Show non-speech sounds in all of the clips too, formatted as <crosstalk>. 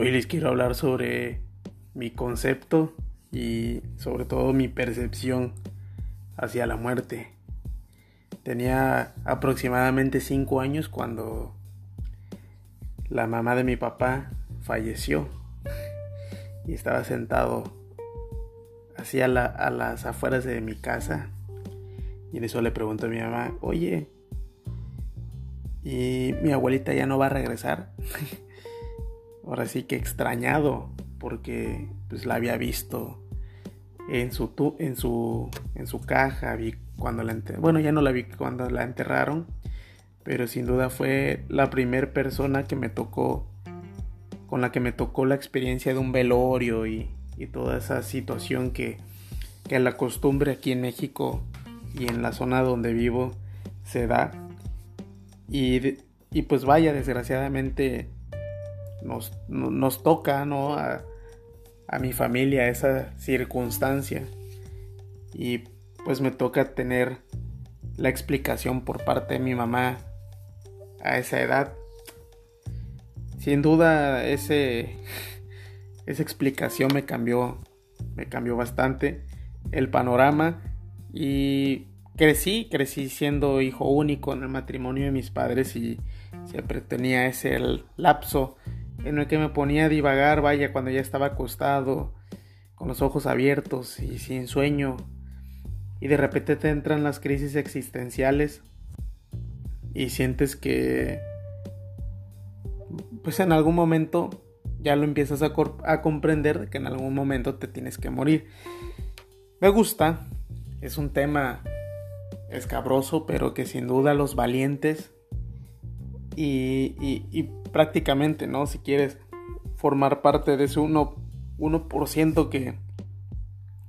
Hoy les quiero hablar sobre mi concepto y sobre todo mi percepción hacia la muerte. Tenía aproximadamente 5 años cuando la mamá de mi papá falleció y estaba sentado hacia a las afueras de mi casa y en eso le pregunto a mi mamá, oye, ¿y mi abuelita ya no va a regresar? <laughs> Ahora sí que extrañado porque pues la había visto en su en su en su caja vi cuando la bueno ya no la vi cuando la enterraron pero sin duda fue la primera persona que me tocó con la que me tocó la experiencia de un velorio y, y toda esa situación que, que la costumbre aquí en México y en la zona donde vivo se da. Y, y pues vaya, desgraciadamente nos, nos toca, ¿no? A, a, mi familia esa circunstancia. Y pues me toca tener la explicación por parte de mi mamá a esa edad. Sin duda ese, esa explicación me cambió, me cambió bastante el panorama y crecí, crecí siendo hijo único en el matrimonio de mis padres y siempre tenía ese lapso en el que me ponía a divagar, vaya, cuando ya estaba acostado, con los ojos abiertos y sin sueño, y de repente te entran las crisis existenciales y sientes que, pues en algún momento ya lo empiezas a, a comprender que en algún momento te tienes que morir. Me gusta, es un tema escabroso, pero que sin duda los valientes y, prácticamente, ¿no? Si quieres formar parte de ese 1%, 1 que,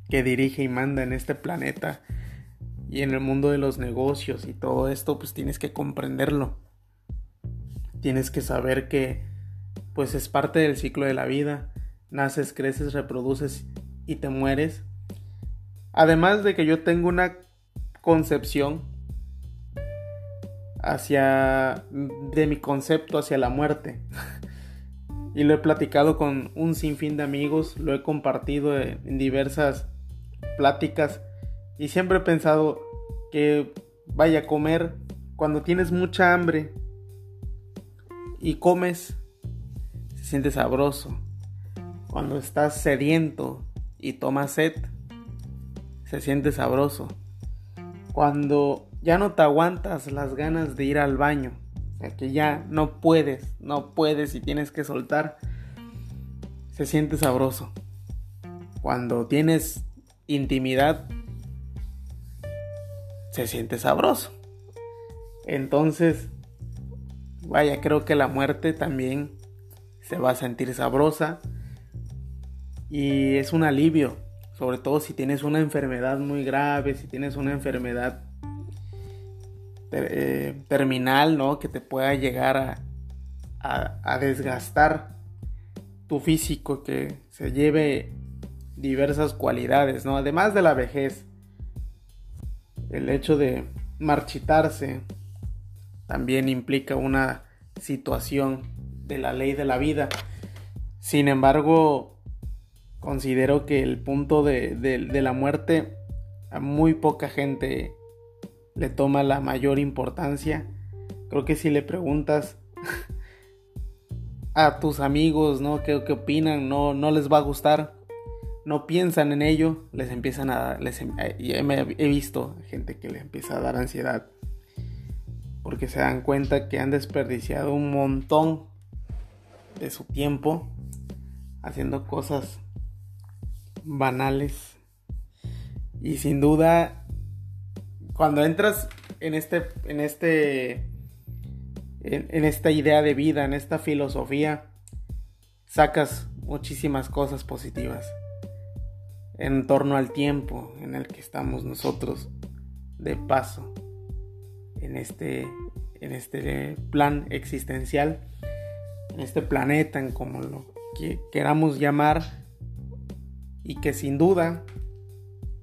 que dirige y manda en este planeta y en el mundo de los negocios y todo esto, pues tienes que comprenderlo. Tienes que saber que pues es parte del ciclo de la vida. Naces, creces, reproduces y te mueres. Además de que yo tengo una concepción hacia de mi concepto hacia la muerte. <laughs> y lo he platicado con un sinfín de amigos, lo he compartido en diversas pláticas y siempre he pensado que vaya a comer cuando tienes mucha hambre y comes se siente sabroso. Cuando estás sediento y tomas sed se siente sabroso. Cuando ya no te aguantas las ganas de ir al baño. O sea, que ya no puedes, no puedes y tienes que soltar. Se siente sabroso. Cuando tienes intimidad, se siente sabroso. Entonces, vaya, creo que la muerte también se va a sentir sabrosa. Y es un alivio, sobre todo si tienes una enfermedad muy grave, si tienes una enfermedad eh, terminal, ¿no? Que te pueda llegar a, a, desgastar tu físico, que se lleve diversas cualidades, ¿no? Además de la vejez, el hecho de marchitarse también implica una situación de la ley de la vida. Sin embargo, considero que el punto de, de la muerte a muy poca gente le toma la mayor importancia. Creo que si le preguntas <laughs> a tus amigos, ¿no? ¿Qué, opinan? No, no les va a gustar. No piensan en ello. Les empiezan a... Les, em, eh, he visto gente que le empieza a dar ansiedad. Porque se dan cuenta que han desperdiciado un montón de su tiempo haciendo cosas banales. Y sin duda cuando entras en este, en este, en, esta idea de vida, en esta filosofía, sacas muchísimas cosas positivas en torno al tiempo en el que estamos nosotros de paso en este, en este plan existencial, en este planeta, en como lo que queramos llamar, y que sin duda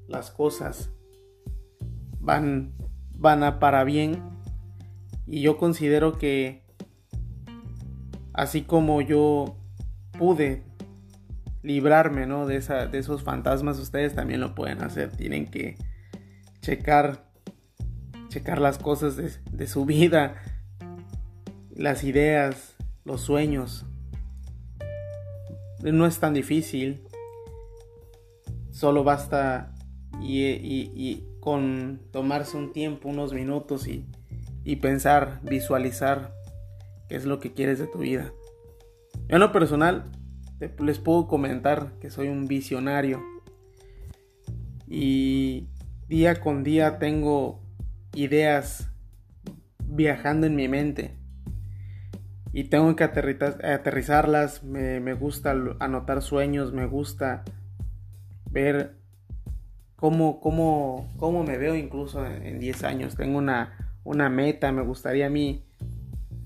las cosas van, van a para bien. Y yo considero que así como yo pude librarme, ¿no? De, esa, de esos fantasmas, ustedes también lo pueden hacer. Tienen que checar, checar las cosas de, de su vida, las ideas, los sueños. No es tan difícil. Solo basta y, y, con tomarse un tiempo, unos minutos y, y pensar, visualizar qué es lo que quieres de tu vida. En lo personal, les puedo comentar que soy un visionario. Y día con día tengo ideas viajando en mi mente. Y tengo que aterrizarlas, me, gusta anotar sueños, me gusta ver cómo, cómo, cómo me veo incluso en 10 años. Tengo una, una meta, me gustaría a mí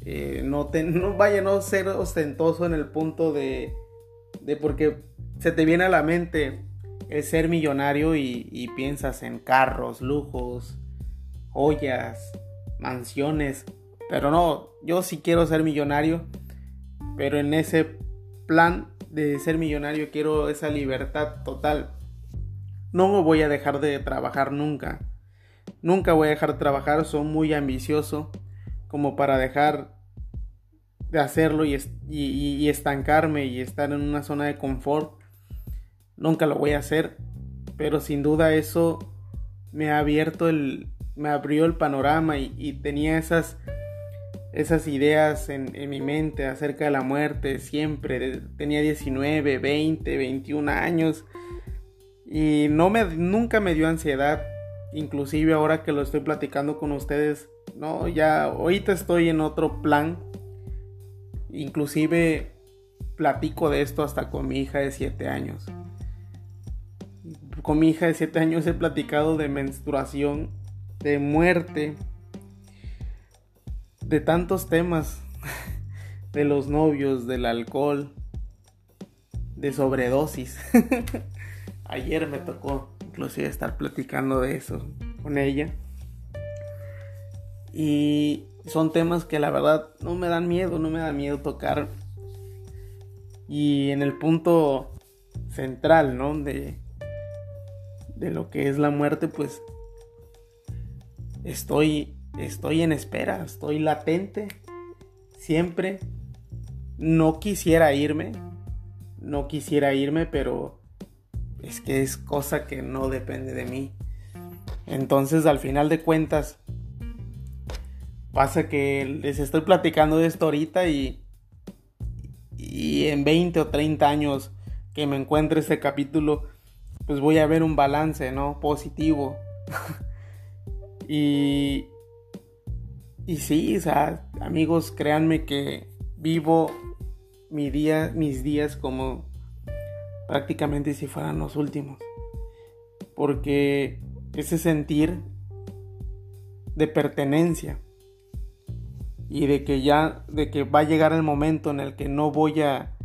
eh, no, no vaya no ser ostentoso en el punto de de porque se te viene a la mente el ser millonario y, piensas en carros, lujos, joyas, mansiones. Pero no, yo sí quiero ser millonario, pero en ese plan de ser millonario quiero esa libertad total. No voy a dejar de trabajar nunca. Nunca voy a dejar de trabajar, soy muy ambicioso como para dejar de hacerlo y, estancarme y estar en una zona de confort. Nunca lo voy a hacer, pero sin duda eso me ha abierto el, me abrió el panorama y, tenía esas, esas ideas en, mi mente acerca de la muerte siempre. Tenía 19, 20, 21 años y no me, nunca me dio ansiedad. Inclusive ahora que lo estoy platicando con ustedes, no, ya ahorita estoy en otro plan Inclusive platico de esto hasta con mi hija de 7 años. Con mi hija de 7 años he platicado de menstruación, de muerte, de tantos temas, <laughs> de los novios, del alcohol, de sobredosis. <laughs> Ayer me tocó inclusive estar platicando de eso con ella. Y son temas que la verdad no me dan miedo, no me da miedo tocar. Y en el punto central, ¿no? De, de lo que es la muerte, pues estoy, estoy en espera, estoy latente, siempre. No quisiera irme, no quisiera irme, pero es que es cosa que no depende de mí. Entonces, al final de cuentas, Pasa que les estoy platicando de esto ahorita y, y en 20 o 30 años que me encuentre este capítulo, pues voy a ver un balance, ¿no? Positivo. <laughs> y, y sí, o sea, amigos, créanme que vivo mi día, mis días como prácticamente si fueran los últimos. Porque ese sentir de pertenencia y de que ya de que va a llegar el momento en el que no voy a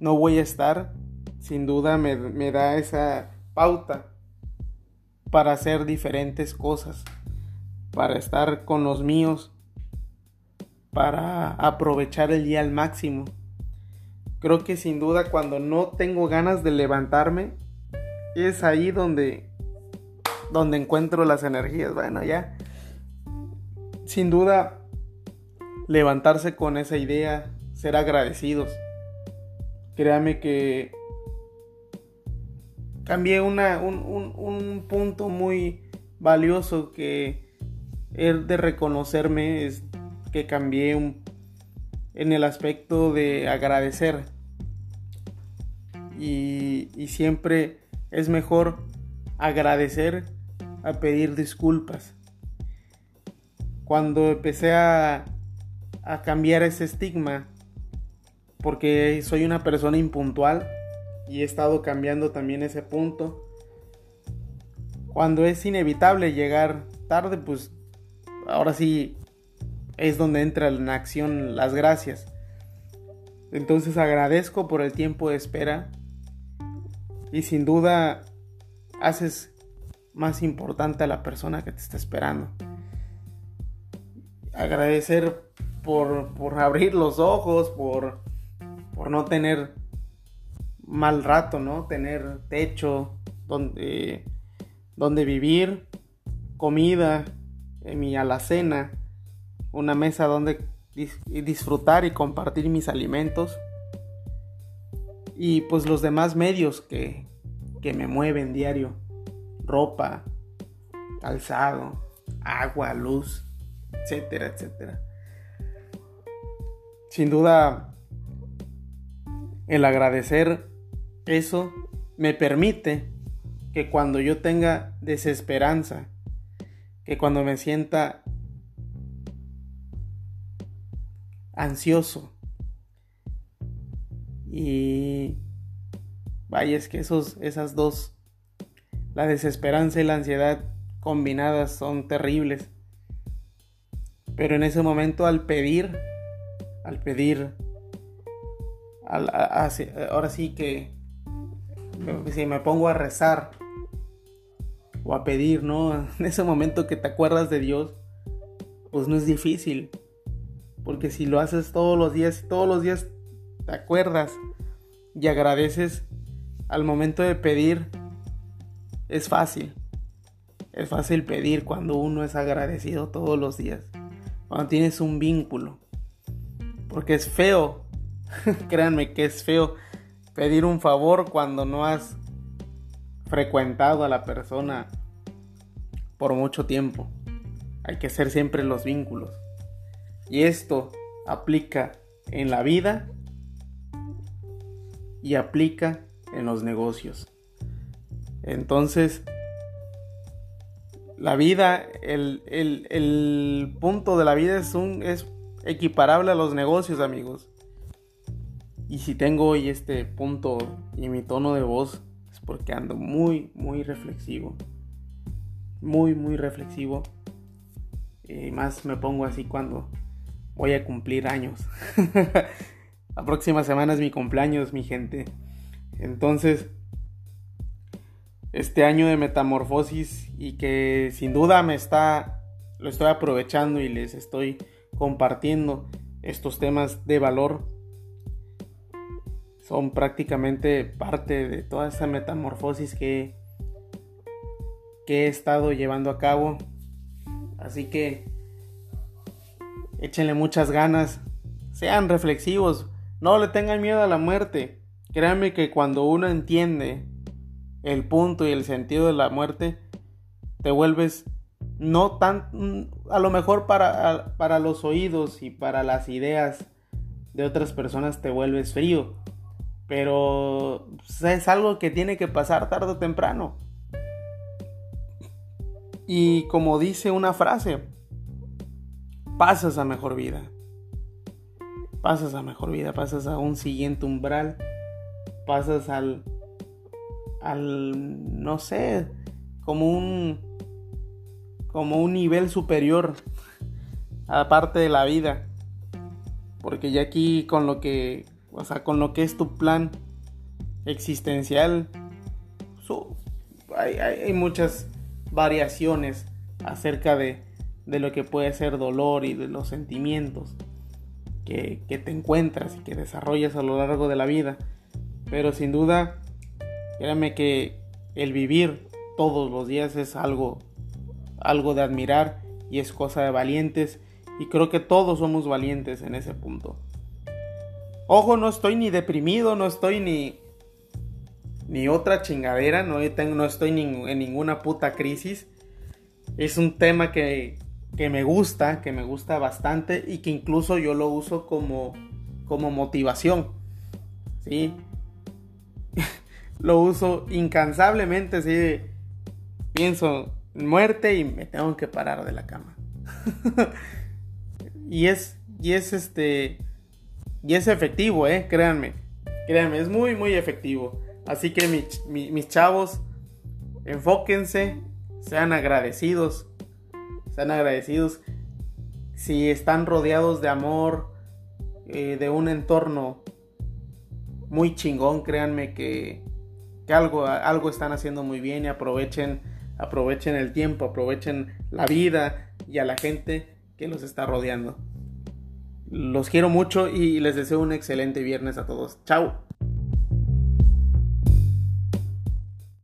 no voy a estar sin duda me, me da esa pauta para hacer diferentes cosas para estar con los míos para aprovechar el día al máximo creo que sin duda cuando no tengo ganas de levantarme es ahí donde donde encuentro las energías bueno ya sin duda levantarse con esa idea, ser agradecidos. Créame que cambié una, un, punto muy valioso que es de reconocerme, es que cambié en el aspecto de agradecer. Y, siempre es mejor agradecer a pedir disculpas. Cuando empecé a a cambiar ese estigma porque soy una persona impuntual y he estado cambiando también ese punto. Cuando es inevitable llegar tarde, pues ahora sí es donde entra en acción las gracias. Entonces agradezco por el tiempo de espera y sin duda haces más importante a la persona que te está esperando. Agradecer por, abrir los ojos, por, por no tener mal rato, ¿no? Tener techo, donde, donde vivir, comida, en mi alacena, una mesa donde disfrutar y compartir mis alimentos y pues los demás medios que, que me mueven diario, ropa, calzado, agua, luz, etcétera, etcétera. Sin duda, el agradecer eso me permite que cuando yo tenga desesperanza, que cuando me sienta ansioso y vaya es que esos esas dos la desesperanza y la ansiedad combinadas son terribles pero en ese momento al pedir al pedir ahora sí que si me pongo a rezar o a pedir, ¿no? <laughs> En ese momento que te acuerdas de Dios, pues no es difícil. Porque si lo haces todos los días, todos los días te acuerdas y agradeces al momento de pedir, es fácil. Es fácil pedir cuando uno es agradecido todos los días. Cuando tienes un vínculo. Porque es feo <laughs> Créanme que es feo pedir un favor cuando no has frecuentado a la persona por mucho tiempo. Hay que hacer siempre los vínculos. Y esto aplica en la vida y aplica en los negocios. Entonces, la vida, el, el punto de la vida es, un, es equiparable a los negocios, amigos. Y si tengo hoy este punto y mi tono de voz es porque ando muy, muy reflexivo. Muy, muy reflexivo. Y más me pongo así cuando voy a cumplir años. <laughs> La próxima semana es mi cumpleaños, mi gente. Entonces, este año de metamorfosis y que sin duda me está, lo estoy aprovechando y les estoy compartiendo estos temas de valor son prácticamente parte de toda esta metamorfosis que, que he estado llevando a cabo. Así que échenle muchas ganas, sean reflexivos, no le tengan miedo a la muerte. Créanme que cuando uno entiende el punto y el sentido de la muerte, te vuelves no tan, a lo mejor para, para los oídos y para las ideas de otras personas te vuelves frío pero pues, es algo que tiene que pasar tarde o temprano. Y como dice una frase, pasas a mejor vida. Pasas a mejor vida, pasas a un siguiente umbral, pasas al, al, no sé, como un, como un nivel superior, aparte de la vida. Porque ya aquí con lo que o sea, con lo que es tu plan existencial, hay, muchas variaciones acerca de, lo que puede ser dolor y de los sentimientos que, te encuentras y que desarrollas a lo largo de la vida. Pero sin duda, créanme que el vivir todos los días es algo, algo de admirar y es cosa de valientes. Y creo que todos somos valientes en ese punto. Ojo, no estoy ni deprimido, no estoy ni. ni otra chingadera, no, estoy en ninguna puta crisis. Es un tema que, que me gusta, que me gusta bastante y que incluso yo lo uso como, como motivación. ¿Sí? <laughs> lo uso incansablemente, ¿sí? Pienso en muerte y me tengo que parar de la cama. <laughs> y es, y es este y es efectivo, eh, créanme. Créanme, es muy, muy efectivo. Así que mis chavos, enfóquense, sean agradecidos. Sean agradecidos. Si están rodeados de amor, eh, de un entorno muy chingón, créanme que, que algo, algo están haciendo muy bien y aprovechen, aprovechen el tiempo, aprovechen la vida y a la gente que los está rodeando. Los quiero mucho y les deseo un excelente viernes a todos. Chao.